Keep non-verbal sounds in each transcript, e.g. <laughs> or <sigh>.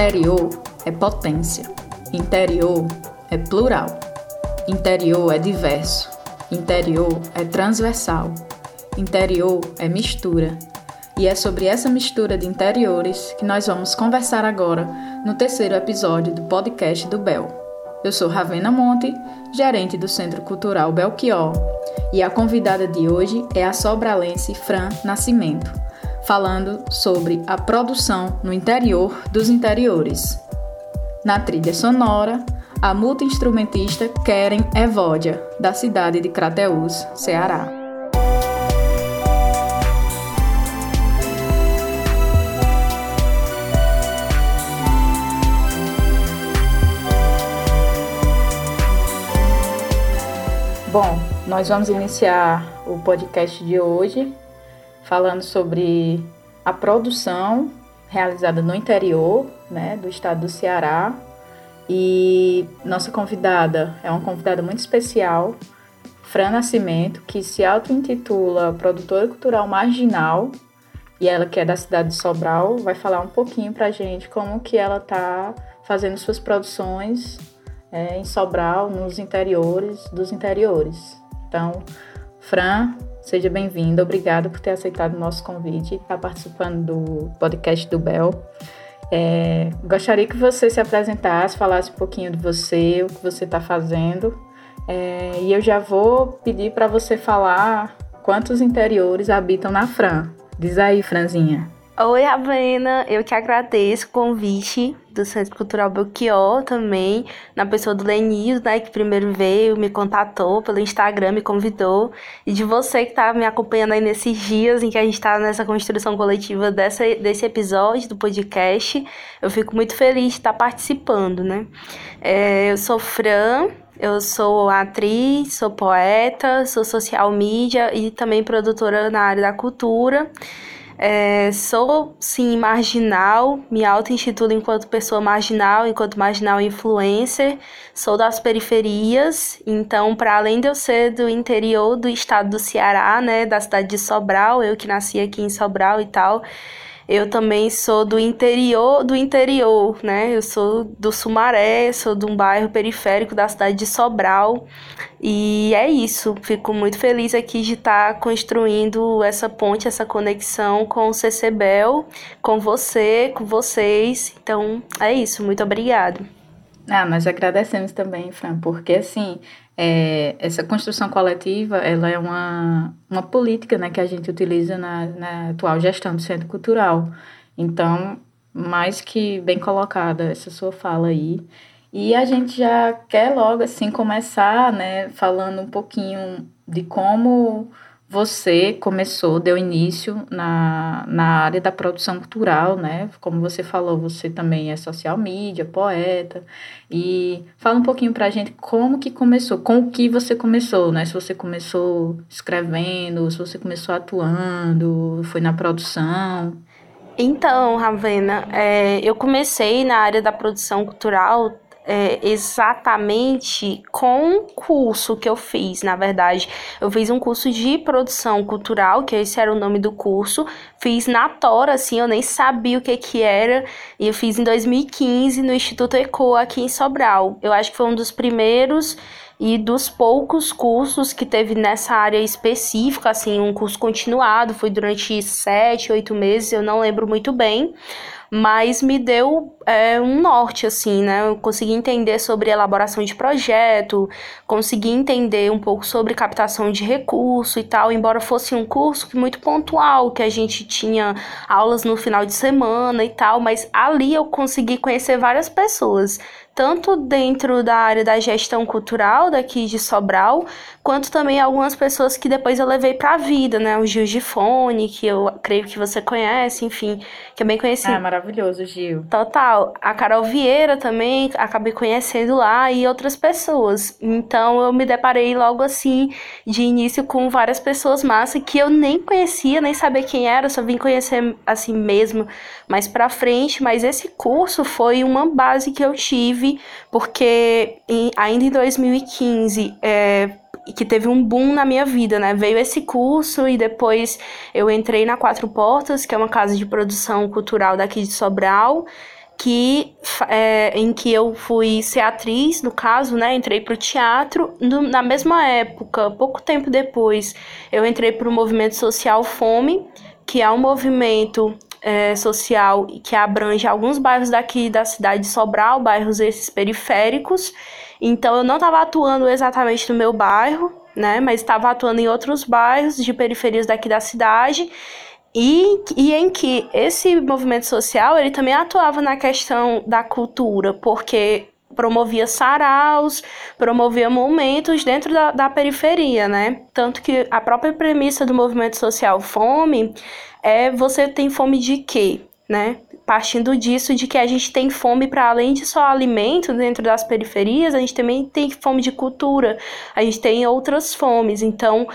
Exterior é potência. Interior é plural. Interior é diverso. Interior é transversal. Interior é mistura. E é sobre essa mistura de interiores que nós vamos conversar agora no terceiro episódio do podcast do Bel. Eu sou Ravena Monte, gerente do Centro Cultural Belchior, e a convidada de hoje é a sobralense Fran Nascimento, falando sobre a produção no interior dos interiores. Na trilha sonora, a multi-instrumentista Keren Evódia, da cidade de Crateús, Ceará. Bom, nós vamos iniciar o podcast de hoje falando sobre a produção realizada no interior né, do estado do Ceará. E nossa convidada é uma convidada muito especial, Fran Nascimento, que se auto-intitula produtora cultural marginal e ela que é da cidade de Sobral, vai falar um pouquinho pra gente como que ela tá fazendo suas produções é, em Sobral, nos interiores dos interiores. Então, Fran, seja bem-vinda. Obrigada por ter aceitado o nosso convite e estar participando do podcast do Bel. É, gostaria que você se apresentasse, falasse um pouquinho de você, o que você está fazendo. É, e eu já vou pedir para você falar quantos interiores habitam na Fran. Diz aí, Franzinha. Oi, Ravena. Eu que agradeço o convite do Centro Cultural Belchior também, na pessoa do Lenil, né, que primeiro veio, me contatou pelo Instagram, me convidou, e de você que está me acompanhando aí nesses dias em que a gente está nessa construção coletiva dessa, desse episódio do podcast. Eu fico muito feliz de estar participando, né? É, eu sou Fran, eu sou atriz, sou poeta, sou social media e também produtora na área da cultura. É, sou, sim, marginal, me auto-intitulo enquanto pessoa marginal, enquanto marginal influencer, sou das periferias, então, para além de eu ser do interior do estado do Ceará, né, da cidade de Sobral, eu que nasci aqui em Sobral e tal, eu também sou do interior do interior, né? Eu sou do Sumaré, sou de um bairro periférico da cidade de Sobral. E é isso. Fico muito feliz aqui de estar tá construindo essa ponte, essa conexão com o CCBEL, com você, com vocês. Então, é isso. Muito obrigada. Ah, nós agradecemos também, Fran, porque assim, é, essa construção coletiva, ela é uma, uma política né, que a gente utiliza na, na atual gestão do Centro Cultural. Então, mais que bem colocada essa sua fala aí. E a gente já quer logo assim começar, né, falando um pouquinho de como você começou, deu início na, na área da produção cultural, né? Como você falou, você também é social media, poeta. E fala um pouquinho pra gente como que começou, com o que você começou, né? Se você começou escrevendo, se você começou atuando, foi na produção. Então, Ravena, é, eu comecei na área da produção cultural é, exatamente com o curso que eu fiz, na verdade. Eu fiz um curso de produção cultural, que esse era o nome do curso. Fiz na Tora, assim, eu nem sabia o que que era. E eu fiz em 2015 no Instituto ECO, aqui em Sobral. Eu acho que foi um dos primeiros e dos poucos cursos que teve nessa área específica, assim, um curso continuado, foi durante sete, oito meses, eu não lembro muito bem, mas me deu é, um norte, assim, né? Eu consegui entender sobre elaboração de projeto, consegui entender um pouco sobre captação de recurso e tal, embora fosse um curso muito pontual, que a gente tinha aulas no final de semana e tal, mas ali eu consegui conhecer várias pessoas tanto dentro da área da gestão cultural daqui de Sobral, quanto também algumas pessoas que depois eu levei para a vida, né? O Gil Gifone, que eu creio que você conhece, enfim, que é bem conhecido. Ah, maravilhoso, Gil. Total. A Carol Vieira também acabei conhecendo lá e outras pessoas. Então eu me deparei logo assim, de início, com várias pessoas massa que eu nem conhecia, nem sabia quem era, só vim conhecer assim mesmo mais para frente. Mas esse curso foi uma base que eu tive porque em, ainda em 2015, é, que teve um boom na minha vida, né? Veio esse curso e depois eu entrei na Quatro Portas, que é uma casa de produção cultural daqui de Sobral, que é, em que eu fui ser atriz, no caso, né? Entrei para o teatro. No, na mesma época, pouco tempo depois, eu entrei para o movimento social Fome, que é um movimento é, social que abrange alguns bairros daqui da cidade de Sobral, bairros esses periféricos. Então eu não estava atuando exatamente no meu bairro, né? Mas estava atuando em outros bairros de periferias daqui da cidade. E, e em que esse movimento social ele também atuava na questão da cultura, porque promovia saraus, promovia momentos dentro da, da periferia, né? Tanto que a própria premissa do movimento social Fome é você tem fome de quê, né? Partindo disso de que a gente tem fome para além de só alimento dentro das periferias, a gente também tem fome de cultura, a gente tem outras fomes. Então,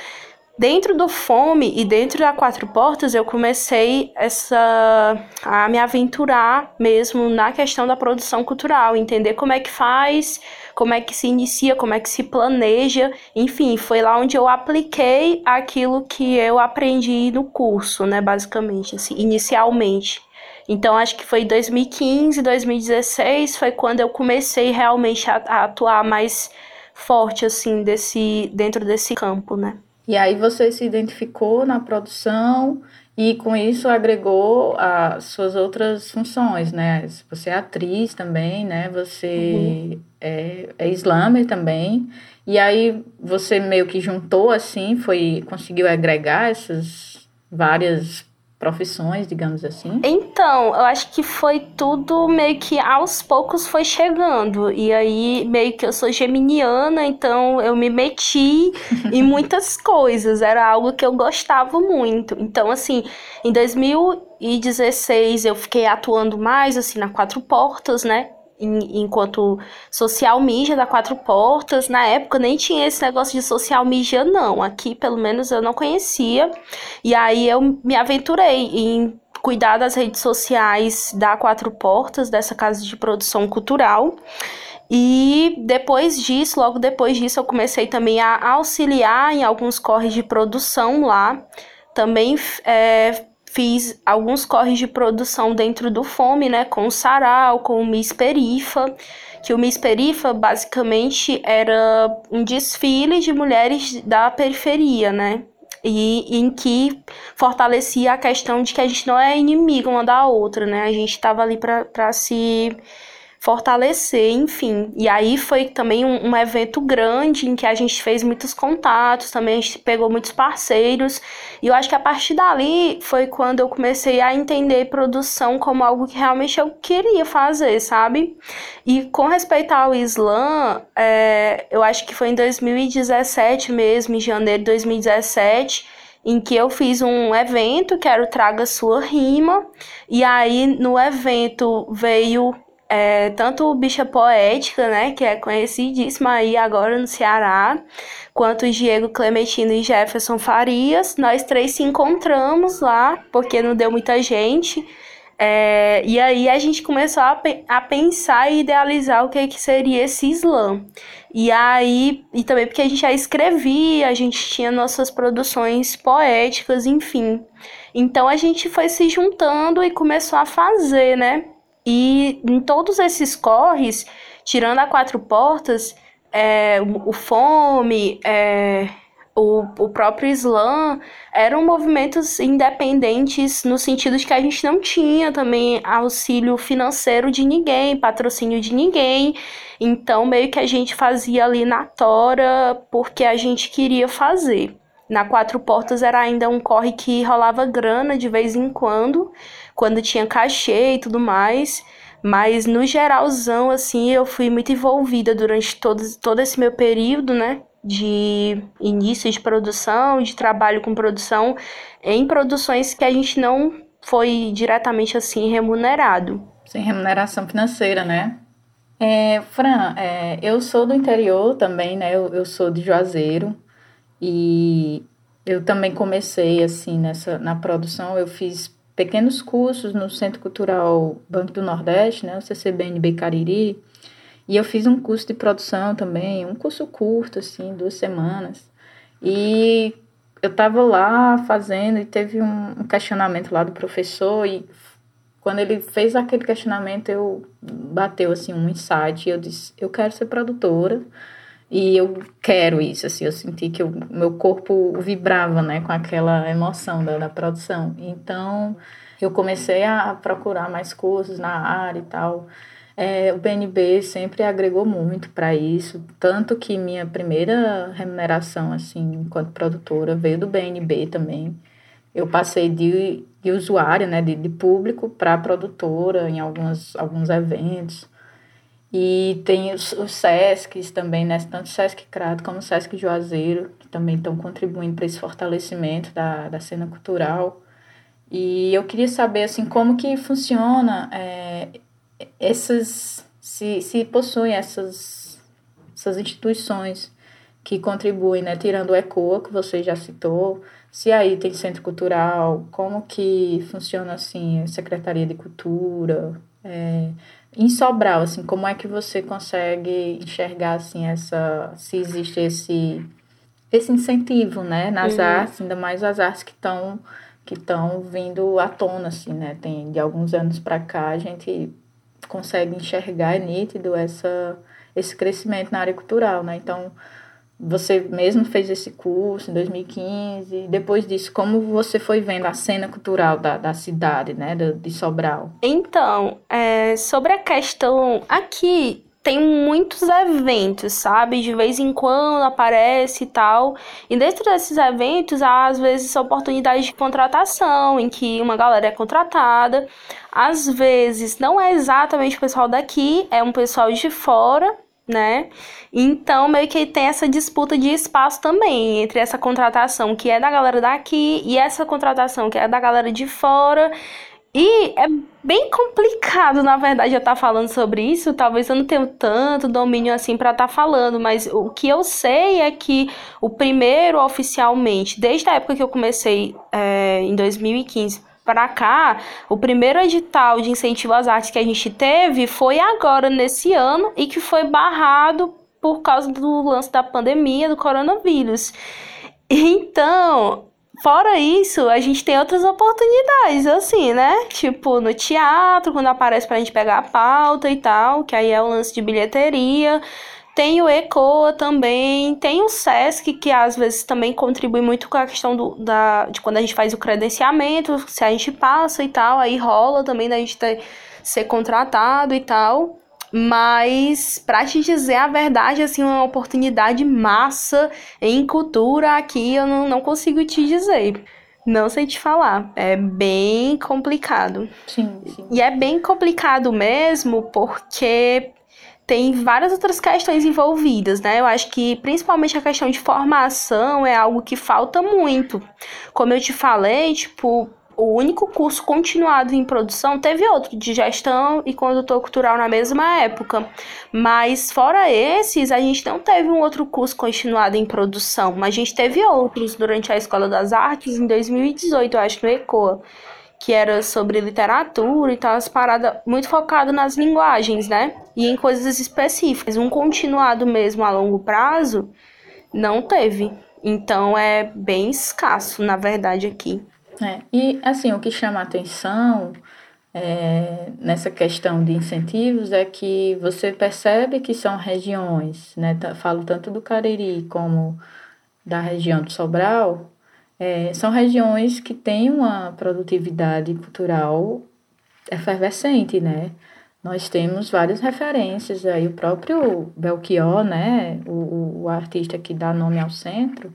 Dentro do Fome e dentro da Quatro Portas, eu comecei essa a me aventurar mesmo na questão da produção cultural, entender como é que faz, como é que se inicia, como é que se planeja, enfim, foi lá onde eu apliquei aquilo que eu aprendi no curso, né, basicamente, assim, inicialmente. Então, acho que foi 2015, 2016 foi quando eu comecei realmente a, a atuar mais forte, assim, desse, dentro desse campo, né. E aí você se identificou na produção e com isso agregou as suas outras funções, né? Você é atriz também, né? Você uhum. é, é slammer também. E aí você meio que juntou assim, foi conseguiu agregar essas várias profissões, digamos assim? Então, eu acho que foi tudo meio que aos poucos foi chegando. E aí, meio que eu sou geminiana, então eu me meti <laughs> em muitas coisas. Era algo que eu gostava muito. Então, assim, em 2016 eu fiquei atuando mais, assim, na Quatro Portas, né? Enquanto social media da Quatro Portas. Na época nem tinha esse negócio de social media, não. Aqui, pelo menos, eu não conhecia. E aí eu me aventurei em cuidar das redes sociais da Quatro Portas, dessa casa de produção cultural. E depois disso, logo depois disso, eu comecei também a auxiliar em alguns corres de produção lá. Também é, fiz alguns corres de produção dentro do Fome, né, com o Sarau, com o Miss Perifa, que o Miss Perifa basicamente era um desfile de mulheres da periferia, né, e em que fortalecia a questão de que a gente não é inimigo uma da outra, né, a gente estava ali para se fortalecer, enfim. E aí foi também um, um, evento grande em que a gente fez muitos contatos, também a gente pegou muitos parceiros. E eu acho que a partir dali foi quando eu comecei a entender produção como algo que realmente eu queria fazer, sabe? E com respeito ao Islã, é, eu acho que foi em 2017 mesmo, em janeiro de 2017 em que eu fiz um evento que era o Traga Sua Rima, e aí no evento veio é, tanto Bicha Poética, né, que é conhecidíssima aí agora no Ceará, quanto Diego Clementino e Jefferson Farias. Nós três se encontramos lá, porque não deu muita gente. É, e aí a gente começou a, a pensar e idealizar o que, que seria esse slam. E aí, e também porque a gente já escrevia, a gente tinha nossas produções poéticas, enfim. Então a gente foi se juntando e começou a fazer, né? E em todos esses corres, tirando a quatro portas, é, o, Fome, é, o, o próprio Islã, eram movimentos independentes no sentido de que a gente não tinha também auxílio financeiro de ninguém, patrocínio de ninguém. Então, meio que a gente fazia ali na tora porque a gente queria fazer. Na Quatro Portas era ainda um corre que rolava grana de vez em quando, quando tinha cachê e tudo mais. Mas no geralzão, assim, eu fui muito envolvida durante todo, todo esse meu período, né? De início de produção, de trabalho com produção, em produções que a gente não foi diretamente assim remunerado. Sem remuneração financeira, né? É, Fran, é, eu sou do interior também, né? Eu, eu sou de Juazeiro e eu também comecei assim nessa na produção. Eu fiz pequenos cursos no Centro Cultural Banco do Nordeste, né, o CCBNB Cariri, e eu fiz um curso de produção também, um curso curto, assim, duas semanas. E eu estava lá fazendo e teve um questionamento lá do professor e quando ele fez aquele questionamento, eu bateu assim um insight e eu disse, eu quero ser produtora e eu quero isso, assim, eu senti que o meu corpo vibrava, né, com aquela emoção da, da produção. Então, eu comecei a procurar mais cursos na área e tal. É, o BNB sempre agregou muito para isso, tanto que minha primeira remuneração, assim, enquanto produtora, veio do BNB também. Eu passei de, de usuário, né, de, de público para produtora em algumas, alguns eventos. E tem os, os SESCs também, né, tanto o SESC Crato como o SESC Juazeiro, que também estão contribuindo para esse fortalecimento da, da cena cultural. E eu queria saber, assim, como que funciona é, essas, se, se possuem essas, essas instituições que contribuem, né, tirando o ECOA, que você já citou, se aí tem centro cultural, como que funciona, assim, a Secretaria de Cultura, é, em Sobral, assim, como é que você consegue enxergar, assim, essa, se existe esse, esse incentivo, né, nas uhum. artes, ainda mais as artes que estão que estão vindo à tona, assim, né, tem de alguns anos para cá a gente consegue enxergar, é nítido essa, esse crescimento na área cultural, né? Então, você mesmo fez esse curso em 2015. Depois disso, como você foi vendo a cena cultural da, da cidade, né, de, de Sobral? Então, é, sobre a questão aqui, tem muitos eventos, sabe? De vez em quando aparece e tal. E dentro desses eventos, há às vezes oportunidades de contratação, em que uma galera é contratada. Às vezes não é exatamente o pessoal daqui, é um pessoal de fora, né? Então, meio que tem essa disputa de espaço também entre essa contratação que é da galera daqui e essa contratação que é da galera de fora. E é bem complicado, na verdade, eu estar tá falando sobre isso. Talvez eu não tenha tanto domínio assim para estar tá falando, mas o que eu sei é que o primeiro oficialmente, desde a época que eu comecei é, em 2015 para cá, o primeiro edital de incentivo às artes que a gente teve foi agora nesse ano e que foi barrado por causa do lance da pandemia do coronavírus. Então, Fora isso, a gente tem outras oportunidades, assim, né? Tipo, no teatro, quando aparece pra gente pegar a pauta e tal, que aí é o lance de bilheteria. Tem o ECOA também, tem o SESC, que às vezes também contribui muito com a questão do, da, de quando a gente faz o credenciamento, se a gente passa e tal, aí rola também da gente ter, ser contratado e tal. Mas, para te dizer a verdade, assim, uma oportunidade massa em cultura aqui eu não, não consigo te dizer. Não sei te falar. É bem complicado. Sim, sim. E é bem complicado mesmo porque tem várias outras questões envolvidas, né? Eu acho que principalmente a questão de formação é algo que falta muito. Como eu te falei, tipo, o único curso continuado em produção teve outro de gestão e condutor cultural na mesma época. Mas fora esses, a gente não teve um outro curso continuado em produção, mas a gente teve outros durante a Escola das Artes em 2018, eu acho, no ECOA, que era sobre literatura e tal, as paradas muito focado nas linguagens, né? E em coisas específicas. Um continuado mesmo a longo prazo não teve. Então é bem escasso, na verdade, aqui. É, e assim, o que chama a atenção é, nessa questão de incentivos é que você percebe que são regiões, né? Falo tanto do Cariri como da região do Sobral, é, são regiões que têm uma produtividade cultural efervescente, né? Nós temos várias referências aí, o próprio Belchior, né? O, o artista que dá nome ao centro,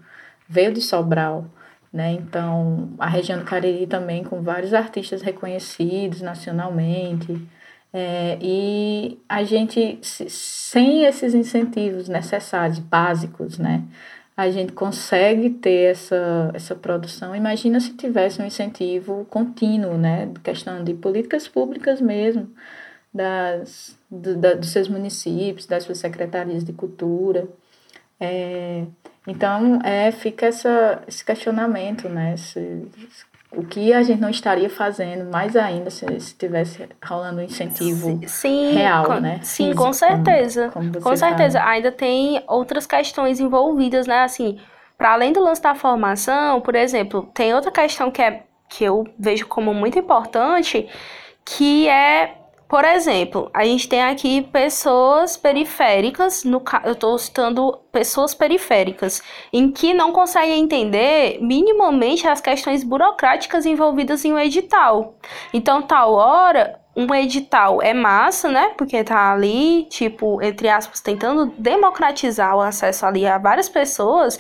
veio de Sobral. Né? Então, a região do Cariri também com vários artistas reconhecidos nacionalmente. É, e a gente, sem esses incentivos necessários, básicos, né? A gente consegue ter essa, essa produção. Imagina se tivesse um incentivo contínuo, né? Questão de políticas públicas mesmo, das, do, da, dos seus municípios, das suas secretarias de cultura. É, então, é, fica essa, esse questionamento, né? O que a gente não estaria fazendo mais ainda se, se tivesse rolando um incentivo sim, real, com, né? Sim, Físico, com certeza. Como, como com certeza. Fala. Ainda tem outras questões envolvidas, né? Assim, para além do lance da formação, por exemplo, tem outra questão que é que eu vejo como muito importante, que é por exemplo, a gente tem aqui pessoas periféricas, no, eu estou citando pessoas periféricas, em que não conseguem entender minimamente as questões burocráticas envolvidas em um edital. Então, tal hora, um edital é massa, né? Porque tá ali, tipo, entre aspas, tentando democratizar o acesso ali a várias pessoas,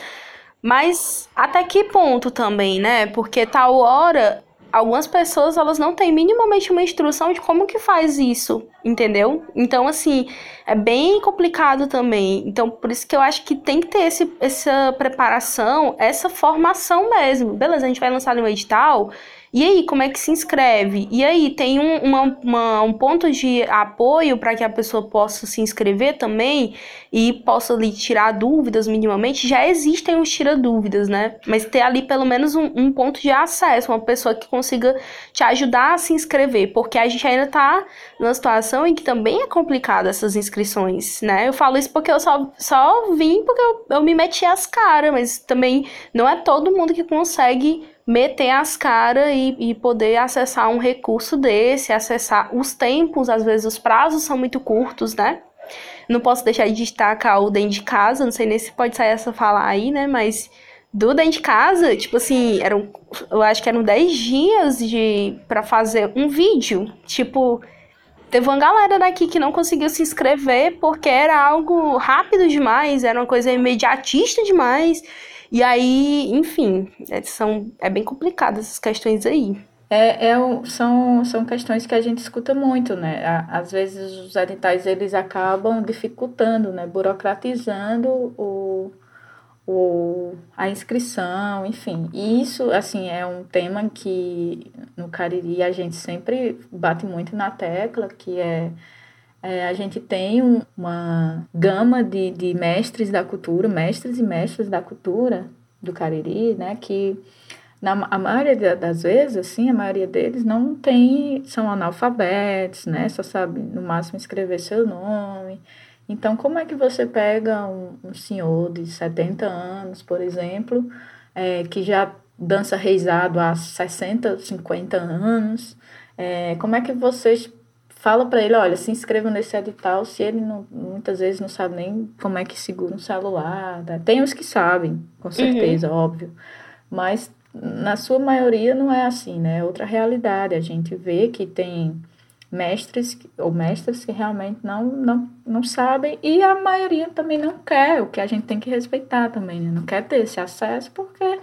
mas até que ponto também, né? Porque tal hora algumas pessoas elas não têm minimamente uma instrução de como que faz isso, entendeu? Então, assim, é bem complicado também. Então, por isso que eu acho que tem que ter esse, essa preparação, essa formação mesmo. Beleza, a gente vai lançar um edital e aí, como é que se inscreve? E aí, tem um, uma, uma, um ponto de apoio para que a pessoa possa se inscrever também e possa ali tirar dúvidas minimamente? Já existem os tira-dúvidas, né? Mas ter ali pelo menos um, um, ponto de acesso, uma pessoa que consiga te ajudar a se inscrever, porque a gente ainda está numa situação em que também é complicado essas inscrições, né? Eu falo isso porque eu só, só vim porque eu, eu me meti as caras, mas também não é todo mundo que consegue meter as caras e, e poder acessar um recurso desse, acessar os tempos, às vezes os prazos são muito curtos, né? Não posso deixar de destacar o dentro de casa, não sei nem se pode sair essa falar aí, né? Mas do dentro de casa, tipo assim, eram, eu acho que eram 10 dias de para fazer um vídeo. Tipo, teve uma galera daqui que não conseguiu se inscrever porque era algo rápido demais, era uma coisa imediatista demais. E aí, enfim, é, são, é bem complicado essas questões aí. É, é, são, são questões que a gente escuta muito, né? Às vezes os editais eles acabam dificultando, né? Burocratizando o, o, a inscrição, enfim. E isso, assim, é um tema que no Cariri a gente sempre bate muito na tecla, que é é, a gente tem um, uma gama de, de mestres da cultura, mestres e mestras da cultura do Cariri, né, que na, a maioria das vezes, assim, a maioria deles não tem, são analfabetos, né, só sabe no máximo escrever seu nome. Então, como é que você pega um, um senhor de 70 anos, por exemplo, é, que já dança reizado há 60, 50 anos, é, como é que vocês fala para ele, olha, se inscreva nesse edital, se ele não, muitas vezes não sabe nem como é que segura um celular. Né? Tem os que sabem, com uhum. certeza, uhum. óbvio. Mas na sua maioria não é assim, né? É outra realidade. A gente vê que tem mestres ou mestras que realmente não, não, não sabem e a maioria também não quer, o que a gente tem que respeitar também, né? Não quer ter esse acesso porque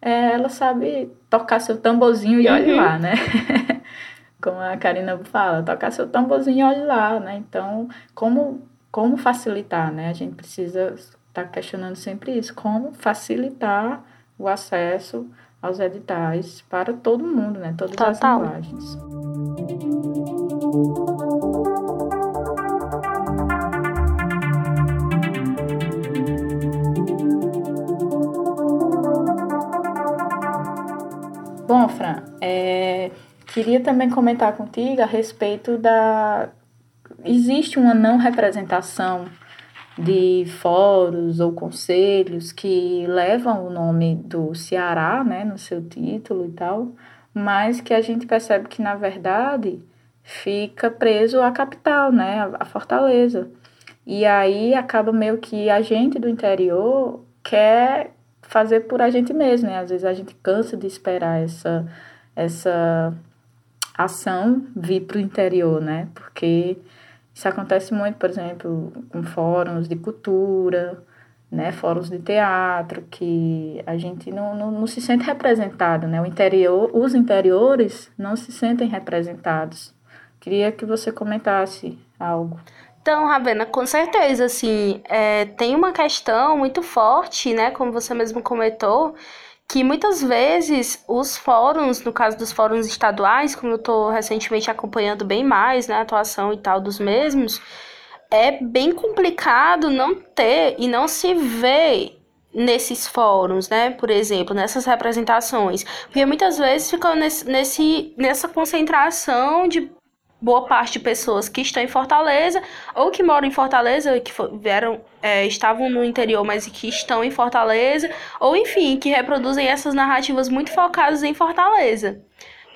é, ela sabe tocar seu tamborzinho e olha uhum. lá, né? <laughs> como a Karina fala, tocar seu tamborzinho e olhe lá, né? Então, como, como facilitar, né? A gente precisa estar tá questionando sempre isso, como facilitar o acesso aos editais para todo mundo, né? Todas Total. as linguagens. Bom, Fran, é, Queria também comentar contigo a respeito da. Existe uma não representação de fóruns ou conselhos que levam o nome do Ceará, né, no seu título e tal, mas que a gente percebe que, na verdade, fica preso à capital, né, à Fortaleza. E aí acaba meio que a gente do interior quer fazer por a gente mesmo, né? Às vezes a gente cansa de esperar essa, essa ação vir para o interior, né? Porque isso acontece muito, por exemplo, com fóruns de cultura, né? Fóruns de teatro, que a gente não, não, não se sente representado, né? O interior, os interiores não se sentem representados. Queria que você comentasse algo. Então, Ravena, com certeza, assim, é, tem uma questão muito forte, né? Como você mesmo comentou, que muitas vezes os fóruns, no caso dos fóruns estaduais, como eu estou recentemente acompanhando bem mais né, a atuação e tal dos mesmos, é bem complicado não ter e não se ver nesses fóruns, né? Por exemplo, nessas representações. Porque muitas vezes ficam nesse, nesse, nessa concentração de boa parte de pessoas que estão em Fortaleza ou que moram em Fortaleza, que vieram, é, estavam no interior, mas que estão em Fortaleza, ou enfim, que reproduzem essas narrativas muito focadas em Fortaleza.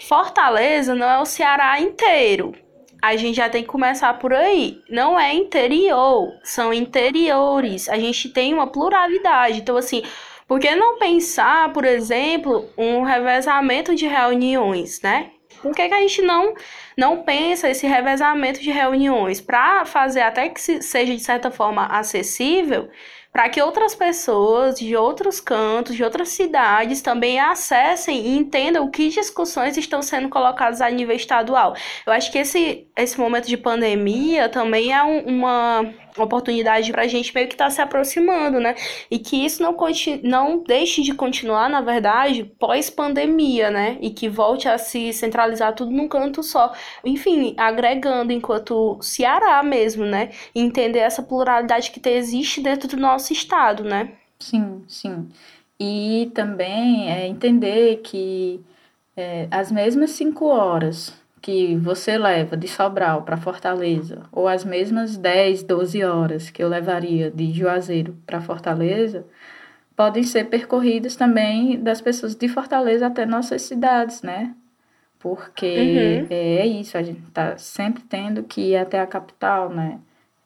Fortaleza não é o Ceará inteiro. A gente já tem que começar por aí. Não é interior, são interiores. A gente tem uma pluralidade. Então, assim, por que não pensar, por exemplo, um revezamento de reuniões, né? Por que, que a gente não, não pensa esse revezamento de reuniões para fazer até que seja de certa forma acessível para que outras pessoas de outros cantos, de outras cidades também acessem e entendam que discussões estão sendo colocadas a nível estadual. Eu acho que esse, esse momento de pandemia também é um, uma oportunidade para a gente meio que estar tá se aproximando, né? E que isso não, não deixe de continuar, na verdade, pós-pandemia, né? E que volte a se centralizar tudo num canto só. Enfim, agregando enquanto Ceará mesmo, né? Entender essa pluralidade que existe dentro do nosso estado, né? Sim, sim. E também é entender que é, as mesmas cinco horas que você leva de Sobral para Fortaleza, ou as mesmas 10, 12 horas que eu levaria de Juazeiro para Fortaleza, podem ser percorridas também das pessoas de Fortaleza até nossas cidades, né? Porque uhum. é isso, a gente está sempre tendo que ir até a capital, né?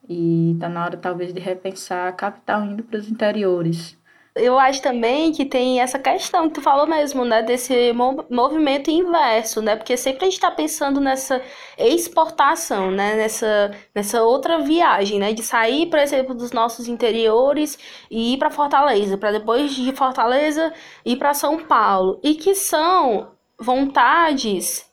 E está na hora talvez de repensar a capital indo para os interiores eu acho também que tem essa questão que tu falou mesmo, né? Desse movimento inverso, né? Porque sempre a gente está pensando nessa exportação, né? Nessa, nessa outra viagem, né? De sair, por exemplo, dos nossos interiores e ir para Fortaleza, para depois de Fortaleza ir para São Paulo. E que são vontades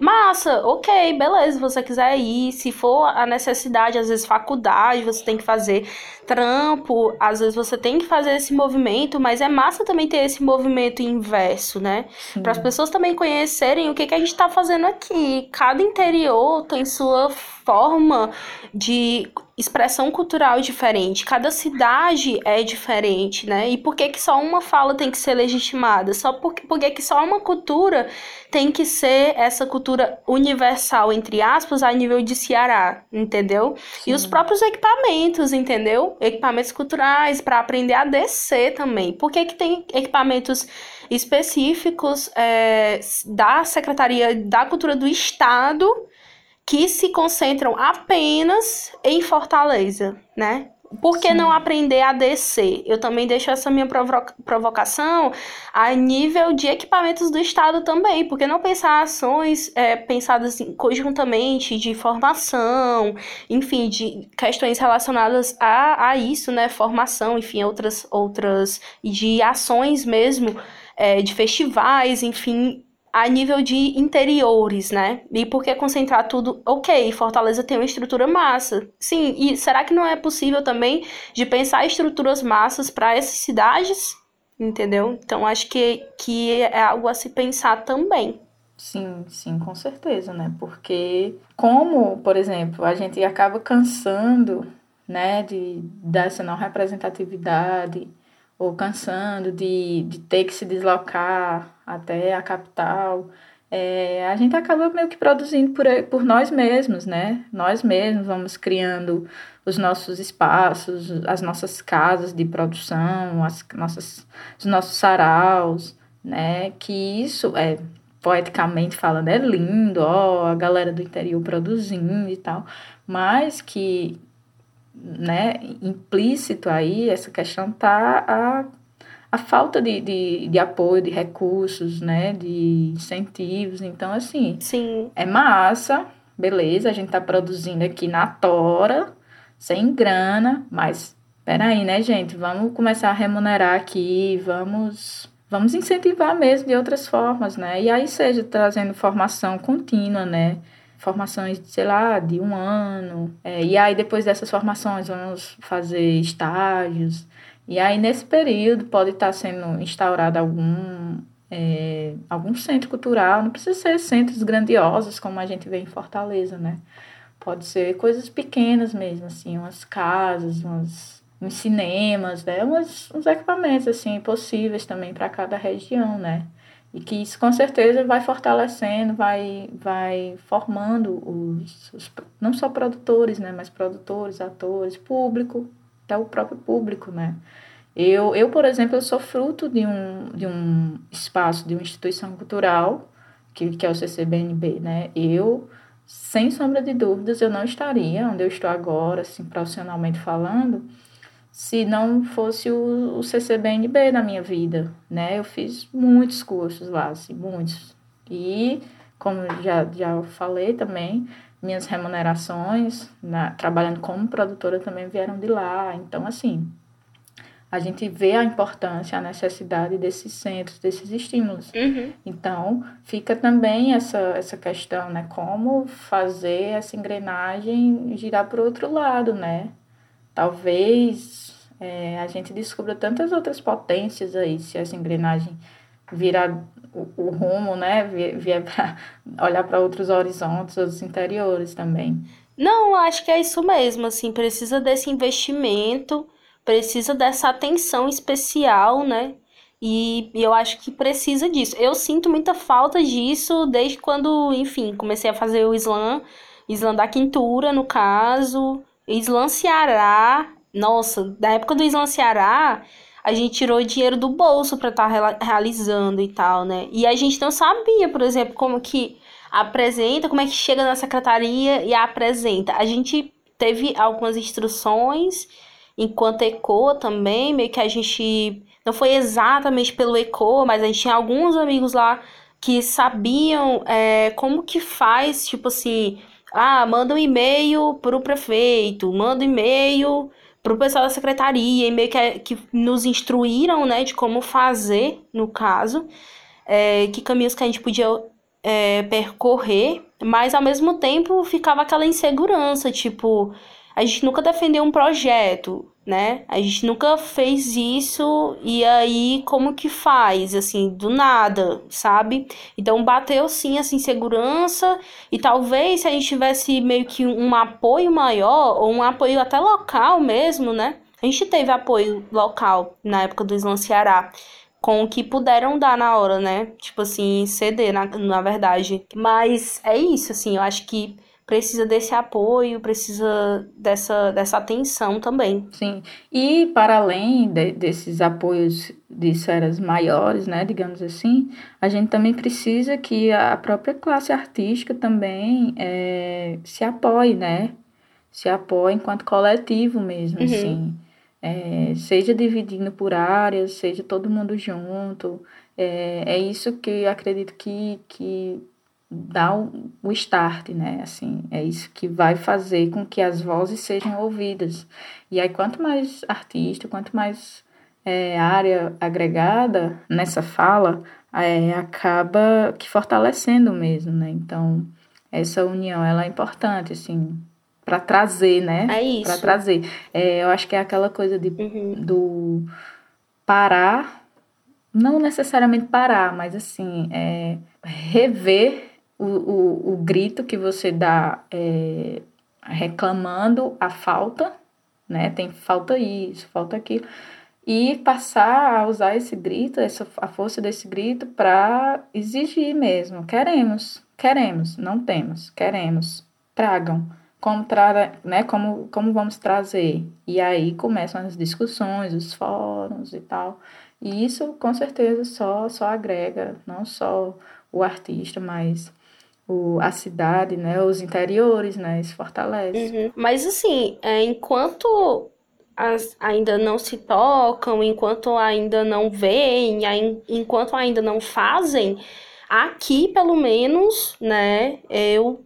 Massa, ok, beleza, se você quiser ir, se for a necessidade, às vezes faculdade, você tem que fazer trampo, às vezes você tem que fazer esse movimento, mas é massa também ter esse movimento inverso, né? Para as pessoas também conhecerem o que, que a gente está fazendo aqui. Cada interior tem sua forma de expressão cultural diferente, cada cidade é diferente, né? E por que, que só uma fala tem que ser legitimada? Só por, por que, que só uma cultura tem que ser essa cultura universal, entre aspas, a nível de Ceará, entendeu? Sim. E os próprios equipamentos, entendeu? Equipamentos culturais, para aprender a descer também. Por que, que tem equipamentos específicos é, da Secretaria da Cultura do Estado que se concentram apenas em Fortaleza, né? Por que Sim. não aprender a descer? Eu também deixo essa minha provocação a nível de equipamentos do Estado também. Por que não pensar ações é, pensadas conjuntamente de formação, enfim, de questões relacionadas a, a isso, né? Formação, enfim, outras, outras, de ações mesmo, é, de festivais, enfim, a nível de interiores, né? E por que concentrar tudo? Ok, Fortaleza tem uma estrutura massa. Sim, e será que não é possível também de pensar estruturas massas para essas cidades? Entendeu? Então acho que, que é algo a se pensar também. Sim, sim, com certeza, né? Porque como, por exemplo, a gente acaba cansando, né, de dessa não representatividade, ou cansando de, de ter que se deslocar até a capital, é, a gente acaba meio que produzindo por, por nós mesmos, né? Nós mesmos vamos criando os nossos espaços, as nossas casas de produção, as nossas, os nossos saraus, né? Que isso é poeticamente falando é lindo, ó, a galera do interior produzindo e tal, mas que né, implícito aí, essa questão tá a, a falta de, de, de apoio, de recursos, né, de incentivos. Então, assim, Sim. é massa, beleza, a gente tá produzindo aqui na tora, sem grana, mas peraí, né, gente, vamos começar a remunerar aqui, vamos vamos incentivar mesmo de outras formas, né? E aí seja trazendo formação contínua, né? Formações, sei lá, de um ano. É, e aí, depois dessas formações, vamos fazer estágios. E aí, nesse período, pode estar sendo instaurado algum, é, algum centro cultural. Não precisa ser centros grandiosos, como a gente vê em Fortaleza, né? Pode ser coisas pequenas mesmo, assim, umas casas, umas, uns cinemas, né? Umas, uns equipamentos, assim, possíveis também para cada região, né? E que isso com certeza vai fortalecendo, vai, vai formando os, os não só produtores, né, mas produtores, atores, público, até o próprio público, né. Eu, eu por exemplo, eu sou fruto de um, de um espaço, de uma instituição cultural que, que é o CCBNB, né? Eu, sem sombra de dúvidas, eu não estaria onde eu estou agora, assim, profissionalmente falando, se não fosse o, o CCBNB na minha vida, né? Eu fiz muitos cursos lá, assim, muitos. E, como já, já falei também, minhas remunerações, na, trabalhando como produtora, também vieram de lá. Então, assim, a gente vê a importância, a necessidade desses centros, desses estímulos. Uhum. Então, fica também essa, essa questão, né? Como fazer essa engrenagem girar para o outro lado, né? Talvez é, a gente descubra tantas outras potências aí, se essa engrenagem virar o, o rumo, né? Vier para <laughs> olhar para outros horizontes, outros interiores também. Não, acho que é isso mesmo, assim, precisa desse investimento, precisa dessa atenção especial, né? E, e eu acho que precisa disso. Eu sinto muita falta disso desde quando, enfim, comecei a fazer o slam, slam da quintura, no caso, slam Ceará. Nossa, da época do slam Ceará, a gente tirou dinheiro do bolso para estar tá realizando e tal, né? E a gente não sabia, por exemplo, como que apresenta, como é que chega na secretaria e apresenta. A gente teve algumas instruções enquanto ECO também, meio que a gente não foi exatamente pelo ECO, mas a gente tinha alguns amigos lá que sabiam é, como que faz, tipo assim, ah, manda um e-mail pro prefeito, manda um e-mail para o pessoal da secretaria e meio que, que nos instruíram, né, de como fazer, no caso, é, que caminhos que a gente podia é, percorrer, mas ao mesmo tempo ficava aquela insegurança, tipo, a gente nunca defendeu um projeto, né? A gente nunca fez isso e aí como que faz, assim, do nada, sabe? Então bateu sim essa insegurança e talvez se a gente tivesse meio que um apoio maior ou um apoio até local mesmo, né? A gente teve apoio local na época do Islã Ceará com o que puderam dar na hora, né? Tipo assim, ceder, na, na verdade. Mas é isso, assim, eu acho que precisa desse apoio, precisa dessa, dessa atenção também. Sim, e para além de, desses apoios de esferas maiores, né, digamos assim, a gente também precisa que a própria classe artística também é, se apoie, né, se apoie enquanto coletivo mesmo, uhum. assim, é, seja dividindo por áreas, seja todo mundo junto, é, é isso que acredito que, que dá o, o start, né? Assim, é isso que vai fazer com que as vozes sejam ouvidas. E aí, quanto mais artista, quanto mais é, área agregada nessa fala, é, acaba que fortalecendo mesmo, né? Então, essa união, ela é importante, assim, para trazer, né? É isso. Para trazer. É, eu acho que é aquela coisa de, uhum. do parar, não necessariamente parar, mas assim, é, rever o, o, o grito que você dá é, reclamando a falta, né? Tem falta isso, falta aquilo. E passar a usar esse grito, essa, a força desse grito para exigir mesmo. Queremos, queremos, não temos, queremos. Tragam. Como, tra né, como, como vamos trazer? E aí começam as discussões, os fóruns e tal. E isso, com certeza, só, só agrega, não só o artista, mas o, a cidade, né, os interiores, né, isso fortalece. Uhum. Mas assim, é, enquanto as, ainda não se tocam, enquanto ainda não veem, enquanto ainda não fazem, aqui pelo menos, né, eu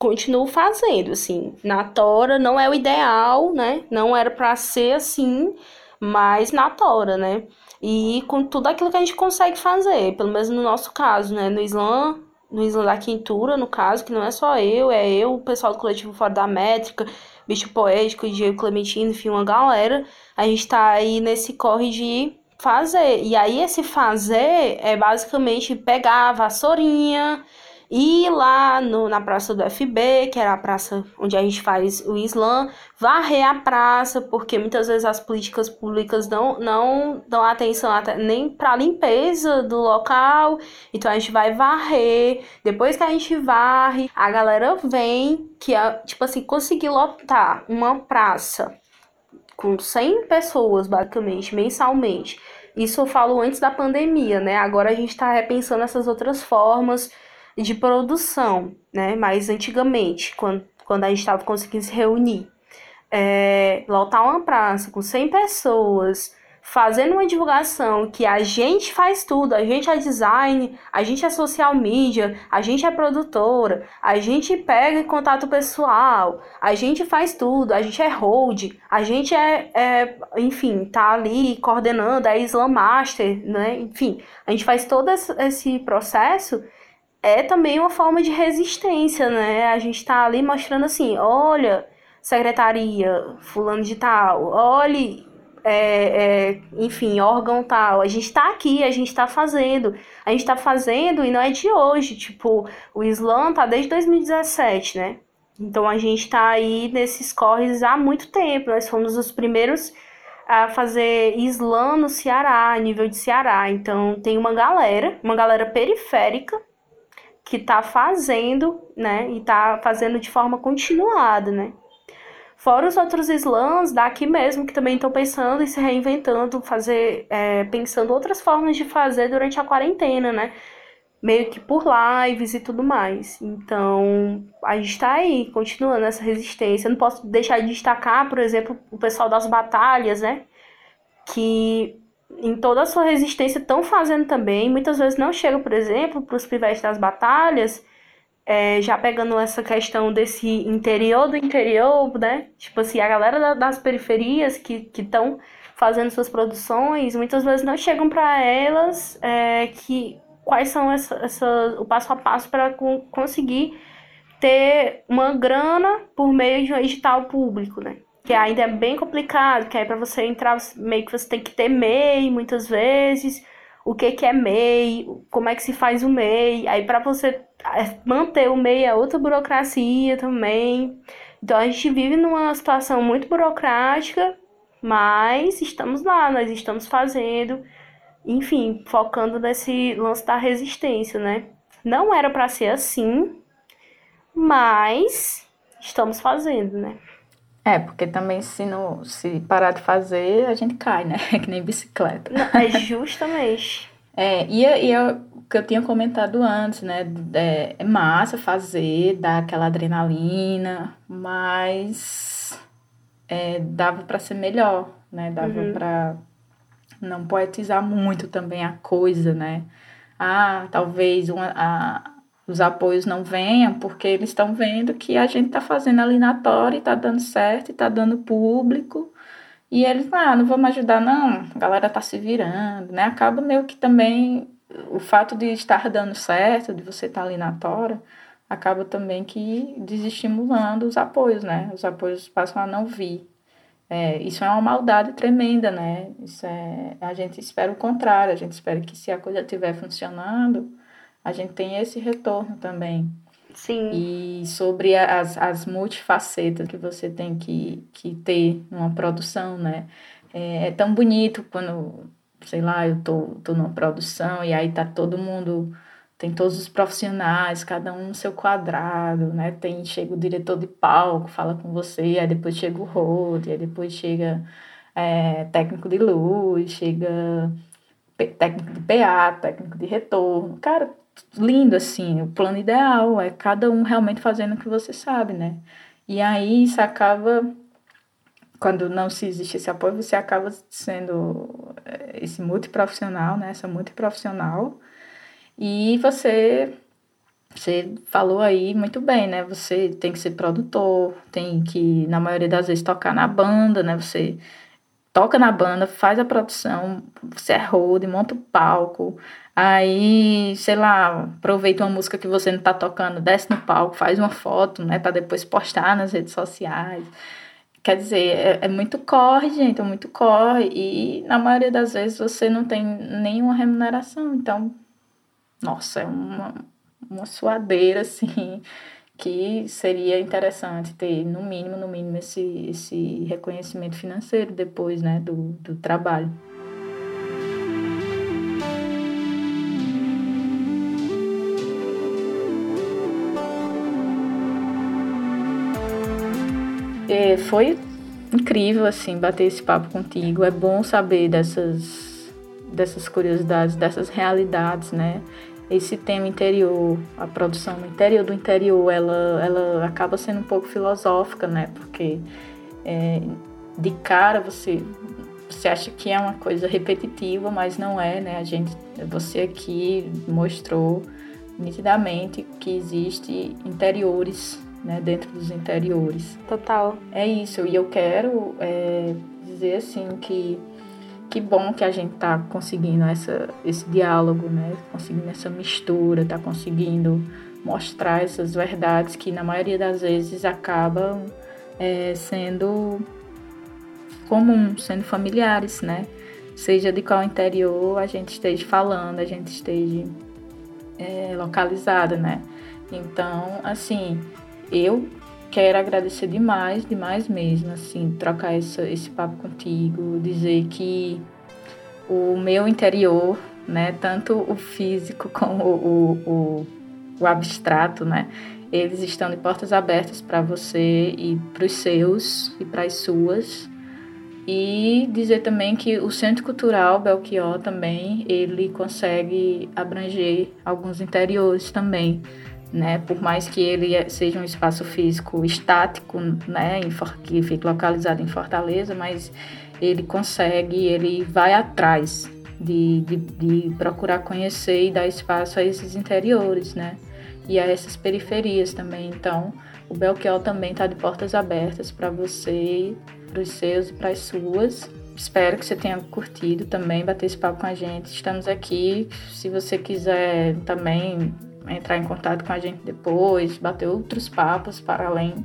continuo fazendo, assim, na tora não é o ideal, né, não era para ser assim, mas na tora, né, e com tudo aquilo que a gente consegue fazer, pelo menos no nosso caso, né, no Islã no Isla da Quintura, no caso, que não é só eu, é eu, o pessoal do coletivo Fora da Métrica, Bicho Poético, Diego Clementino, enfim, uma galera. A gente tá aí nesse corre de fazer. E aí, esse fazer é basicamente pegar a vassourinha, ir lá no, na praça do FB, que era a praça onde a gente faz o Islã, varrer a praça, porque muitas vezes as políticas públicas não, não dão atenção até, nem para limpeza do local, então a gente vai varrer, depois que a gente varre, a galera vem, que é, tipo assim, conseguir lotar uma praça com 100 pessoas, basicamente, mensalmente. Isso eu falo antes da pandemia, né? Agora a gente está repensando essas outras formas de produção, né? Mais antigamente, quando, quando a gente estava conseguindo se reunir. É, lotar uma praça com 100 pessoas, fazendo uma divulgação que a gente faz tudo, a gente é design, a gente é social media, a gente é produtora, a gente pega contato pessoal, a gente faz tudo, a gente é hold, a gente é, é enfim, tá ali coordenando, é Slam Master, né? Enfim, a gente faz todo esse processo é também uma forma de resistência, né? A gente tá ali mostrando assim, olha, secretaria, fulano de tal, olhe é, é, enfim, órgão tal. A gente está aqui, a gente está fazendo. A gente está fazendo e não é de hoje. Tipo, o Islã tá desde 2017, né? Então a gente está aí nesses corres há muito tempo. Nós fomos os primeiros a fazer Islã no Ceará, a nível de Ceará. Então tem uma galera, uma galera periférica que está fazendo, né? E está fazendo de forma continuada, né? Fora os outros slams daqui mesmo, que também estão pensando e se reinventando, fazer, é, pensando outras formas de fazer durante a quarentena, né? Meio que por lives e tudo mais. Então, a gente está aí, continuando essa resistência. Eu não posso deixar de destacar, por exemplo, o pessoal das batalhas, né? Que em toda a sua resistência estão fazendo também. Muitas vezes não chegam, por exemplo, para os pivetes das batalhas é, já pegando essa questão desse interior do interior, né? Tipo assim, a galera das periferias que estão fazendo suas produções, muitas vezes não chegam para elas é, que quais são essa, essa, o passo a passo para conseguir ter uma grana por meio de um edital público, né? Que ainda é bem complicado, que aí para você entrar, meio que você tem que ter MEI muitas vezes, o que, que é MEI, como é que se faz o MEI, aí para você manter o MEI é outra burocracia também. Então a gente vive numa situação muito burocrática, mas estamos lá, nós estamos fazendo, enfim, focando nesse lance da resistência, né? Não era para ser assim, mas estamos fazendo, né? É, porque também se, não, se parar de fazer, a gente cai, né? <laughs> É que nem bicicleta. Não, é justamente. <laughs> é, e, e eu, que eu tinha comentado antes, né? É, é massa fazer, dá aquela adrenalina, mas é, dava para ser melhor, né? Dava uhum. para não poetizar muito também a coisa, né? Ah, talvez uma, a, os apoios não venham porque eles estão vendo que a gente está fazendo ali na Tora e está dando certo está dando público. E eles, ah, não vamos ajudar, não, a galera tá se virando, né? Acaba meio que também o fato de estar dando certo, de você estar ali na tora, acaba também que desestimulando os apoios, né? Os apoios passam a não vir. É, isso é uma maldade tremenda, né? Isso é, a gente espera o contrário, a gente espera que se a coisa estiver funcionando, a gente tenha esse retorno também. Sim. E sobre as, as multifacetas que você tem que, que ter numa produção, né? É, é tão bonito quando sei lá, eu tô, tô numa produção e aí tá todo mundo, tem todos os profissionais, cada um no seu quadrado, né? Tem, chega o diretor de palco, fala com você, aí depois chega o road, aí depois chega é, técnico de luz, chega técnico de PA, técnico de retorno. Cara, lindo assim, o plano ideal é cada um realmente fazendo o que você sabe, né? E aí isso acaba quando não se existe esse apoio, você acaba sendo eh, esse multiprofissional, né? Essa multiprofissional. E você, você falou aí muito bem, né? Você tem que ser produtor, tem que, na maioria das vezes, tocar na banda, né? Você toca na banda, faz a produção, você é road, monta o palco, aí, sei lá, aproveita uma música que você não tá tocando, desce no palco, faz uma foto, né? Pra depois postar nas redes sociais. Quer dizer, é, é, muito corre, gente, é muito corre. E na maioria das vezes você não tem nenhuma remuneração. Então, nossa, é uma, uma suadeira, assim, que seria interessante ter, no mínimo, no mínimo, esse, esse reconhecimento financeiro depois, né, do, do trabalho. Foi incrível, assim, bater esse papo contigo. É bom saber dessas, dessas curiosidades, dessas realidades, né? esse tema interior, a produção no interior do interior, ela, ela acaba sendo um pouco filosófica, né? Porque é, de cara você você acha que é uma coisa repetitiva, mas não é, né? A gente, você aqui mostrou nitidamente que existe interiores, né? Dentro dos interiores. Total. É isso. E eu quero é, dizer assim que que bom que a gente está conseguindo essa, esse diálogo, né? Conseguindo essa mistura, está conseguindo mostrar essas verdades que na maioria das vezes acabam é, sendo comum, sendo familiares, né? Seja de qual interior a gente esteja falando, a gente esteja é, localizada, né? Então, assim, eu quero agradecer demais, demais mesmo, assim, trocar essa, esse papo contigo, dizer que o meu interior, né, tanto o físico <laughs> como o, o, o abstrato, né, eles estão de portas abertas para você e para os seus e para as suas. E dizer também que o Centro Cultural Belchior também, ele consegue abranger alguns interiores também né? Por mais que ele é, seja um espaço físico estático, né? Que fique localizado em Fortaleza, mas ele consegue, ele vai atrás de, de, de procurar conhecer e dar espaço a esses interiores, né? E a essas periferias também. Então, o Belchior também está de portas abertas para você, para os seus e para as suas. Espero que você tenha curtido também bater esse papo com a gente. Estamos aqui. Se você quiser também entrar em contato com a gente depois, bater outros papos para além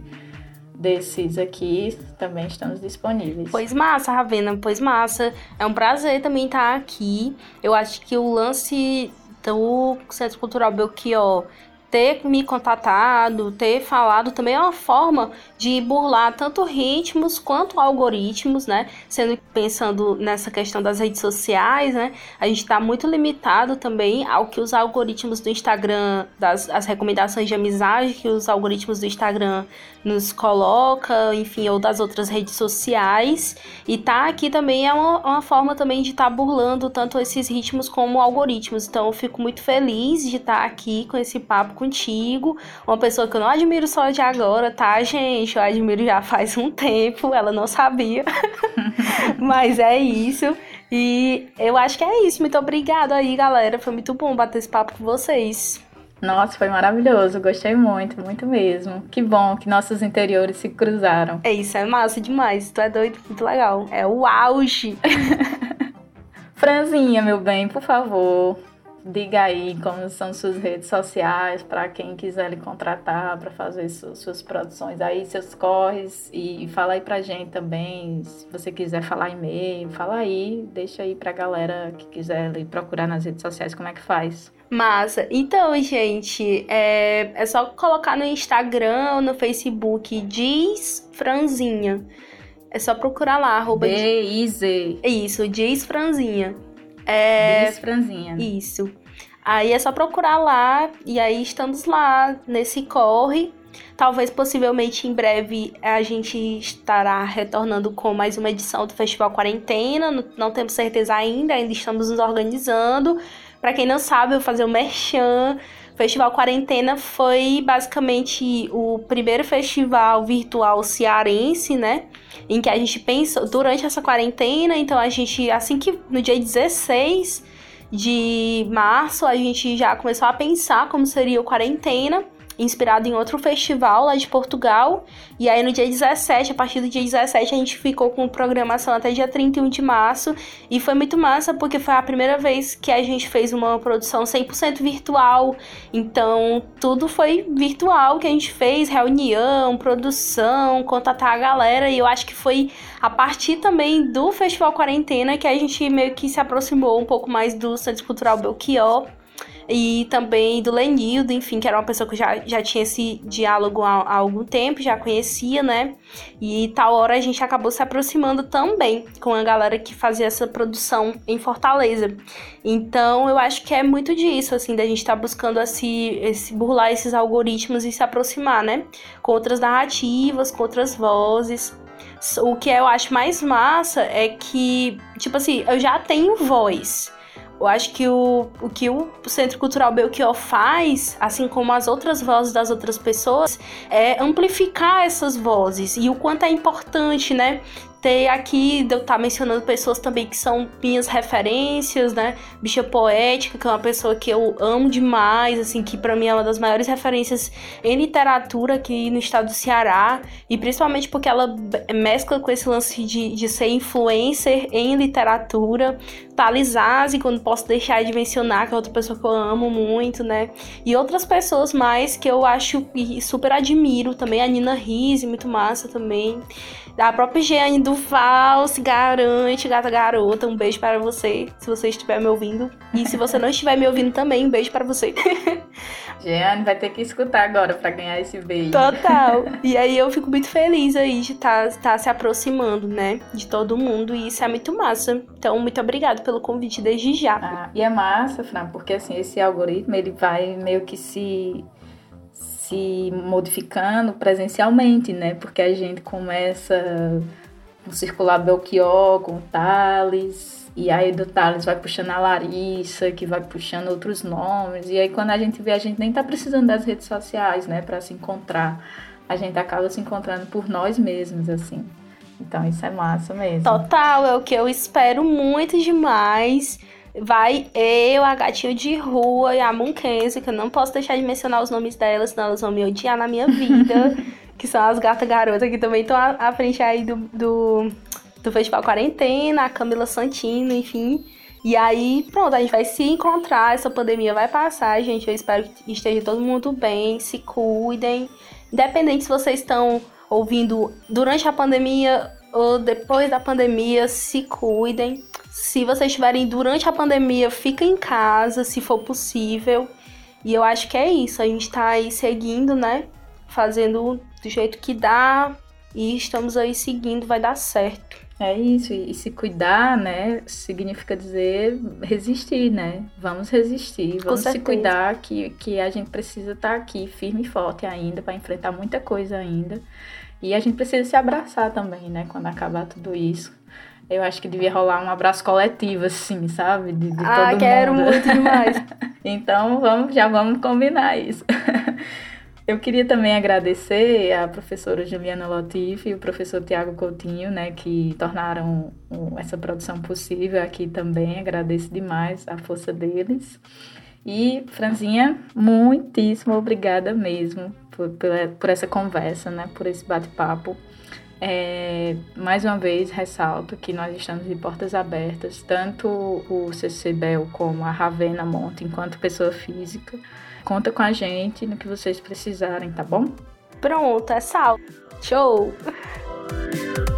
desses aqui, também estamos disponíveis. Pois massa, Ravena, pois massa. É um prazer também estar aqui. Eu acho que o lance do Centro Cultural Belchior ter me contatado, ter falado também é uma forma de burlar tanto ritmos quanto algoritmos, né? Sendo pensando nessa questão das redes sociais, né? A gente está muito limitado também ao que os algoritmos do Instagram, das as recomendações de amizade que os algoritmos do Instagram nos coloca, enfim, ou das outras redes sociais. E tá aqui também é uma, uma forma também de estar tá burlando tanto esses ritmos como algoritmos. Então eu fico muito feliz de estar tá aqui com esse papo contigo. Uma pessoa que eu não admiro só de agora, tá, gente? Eu admiro já faz um tempo, ela não sabia. <laughs> Mas é isso. E eu acho que é isso. Muito obrigada aí, galera. Foi muito bom bater esse papo com vocês. Nossa, foi maravilhoso, gostei muito, muito mesmo. Que bom que nossos interiores se cruzaram. É isso, é massa demais. Tu é doido, muito legal. É o auge. <laughs> Franzinha, meu bem, por favor, diga aí como são suas redes sociais para quem quiser lhe contratar para fazer suas produções aí, seus corres e fala aí pra gente também, se você quiser falar e-mail, fala aí, deixa aí pra galera que quiser lhe procurar nas redes sociais como é que faz. Massa. Então, gente, é, é só colocar no Instagram ou no Facebook Diz Franzinha. É só procurar lá, arroba... D-I-Z. Isso, Diz Franzinha. É... Diz Franzinha. Isso. Aí é só procurar lá e aí estamos lá nesse corre. Talvez possivelmente em breve a gente estará retornando com mais uma edição do Festival Quarentena. Não, não temos certeza ainda, ainda estamos nos organizando. Para quem não sabe, eu vou fazer o merchan. Festival Quarentena foi basicamente o primeiro festival virtual cearense, né? Em que a gente pensou durante essa quarentena, então a gente, assim que no dia 16 de março, a gente já começou a pensar como seria o quarentena inspirado em outro festival lá de Portugal. E aí no dia 17, a partir do dia 17, a gente ficou com programação até dia 31 de março. E foi muito massa porque foi a primeira vez que a gente fez uma produção 100% virtual. Então tudo foi virtual que a gente fez, reunião, produção, contatar a galera. E eu acho que foi a partir também do Festival Quarentena que a gente meio que se aproximou um pouco mais do Centro Cultural Belchior e também do Lenildo, enfim, que era uma pessoa que já, já tinha esse diálogo há, há algum tempo, já conhecia, né? E tal hora a gente acabou se aproximando também com a galera que fazia essa produção em Fortaleza. Então eu acho que é muito disso, assim, da gente estar tá buscando esse, esse burlar esses algoritmos e se aproximar, né? Com outras narrativas, com outras vozes. O que eu acho mais massa é que, tipo assim, eu já tenho voz Eu acho que o, o que o Centro Cultural Belchior faz, assim como as outras vozes das outras pessoas, é amplificar essas vozes e o quanto é importante, né? Ter aqui, eu estar tá mencionando pessoas também que são minhas referências, né? Bicha Poética, que é uma pessoa que eu amo demais, assim, que para mim é uma das maiores referências em literatura aqui no estado do Ceará, e principalmente porque ela mescla com esse lance de, de ser influencer em literatura. Thales quando posso deixar de mencionar, que é outra pessoa que eu amo muito, né? E outras pessoas mais que eu acho e super admiro também, a Nina Rise, muito massa também. A própria Jeane Duval se garante, gata garota. Um beijo para você, se você estiver me ouvindo. E se você não estiver me ouvindo também, um beijo para você. <laughs> Jeane vai ter que escutar agora para ganhar esse beijo. Total. <laughs> E aí eu fico muito feliz aí de estar tá, tá se aproximando, né? De todo mundo. E isso é muito massa. Então, muito obrigada pelo convite desde já. Ah, e é massa, Fran, porque assim, esse algoritmo ele vai meio que se se modificando presencialmente, né? Porque a gente começa com circular Belchior, com o Thales, e aí do Thales vai puxando a Larissa, que vai puxando outros nomes, e aí quando a gente vê, a gente nem tá precisando das redes sociais, né, para se encontrar. A gente acaba se encontrando por nós mesmos, assim. Então isso é massa mesmo. Total, é o que eu espero muito demais vai eu, a gatinha de rua e a Monkenzie, que eu não posso deixar de mencionar os nomes delas, senão elas vão me odiar na minha vida. <laughs> que são as gatas garotas que também estão à, à, frente aí do, do, do Festival Quarentena, a Camila Santino, enfim. E aí, pronto, a gente vai se encontrar, essa pandemia vai passar, gente. Eu espero que esteja todo mundo bem, se cuidem. Independente se vocês estão ouvindo durante a pandemia ou depois da pandemia, se cuidem. Se vocês estiverem durante a pandemia, fica em casa, se for possível. E eu acho que é isso. A gente tá aí seguindo, né? Fazendo do jeito que dá. E estamos aí seguindo, vai dar certo. É isso, e se cuidar, né, significa dizer resistir, né? Vamos resistir, vamos se cuidar que, que a gente precisa estar tá aqui firme e forte ainda para enfrentar muita coisa ainda. E a gente precisa se abraçar também, né, quando acabar tudo isso. Eu acho que devia rolar um abraço coletivo, assim, sabe? De, de ah, todo quero mundo. muito demais. <laughs> então, vamos, já vamos combinar isso. <laughs> Eu queria também agradecer a professora Juliana Lotif e o professor Tiago Coutinho, né, que tornaram essa produção possível aqui também. Agradeço demais a força deles. E, Franzinha, muitíssimo obrigada mesmo por, por essa conversa, né, por esse bate-papo. É, mais uma vez, ressalto que nós estamos de portas abertas, tanto o CCBEL como a Ravena Monte, enquanto pessoa física. Conta com a gente no que vocês precisarem, tá bom? Pronto, é sal. Show! <laughs>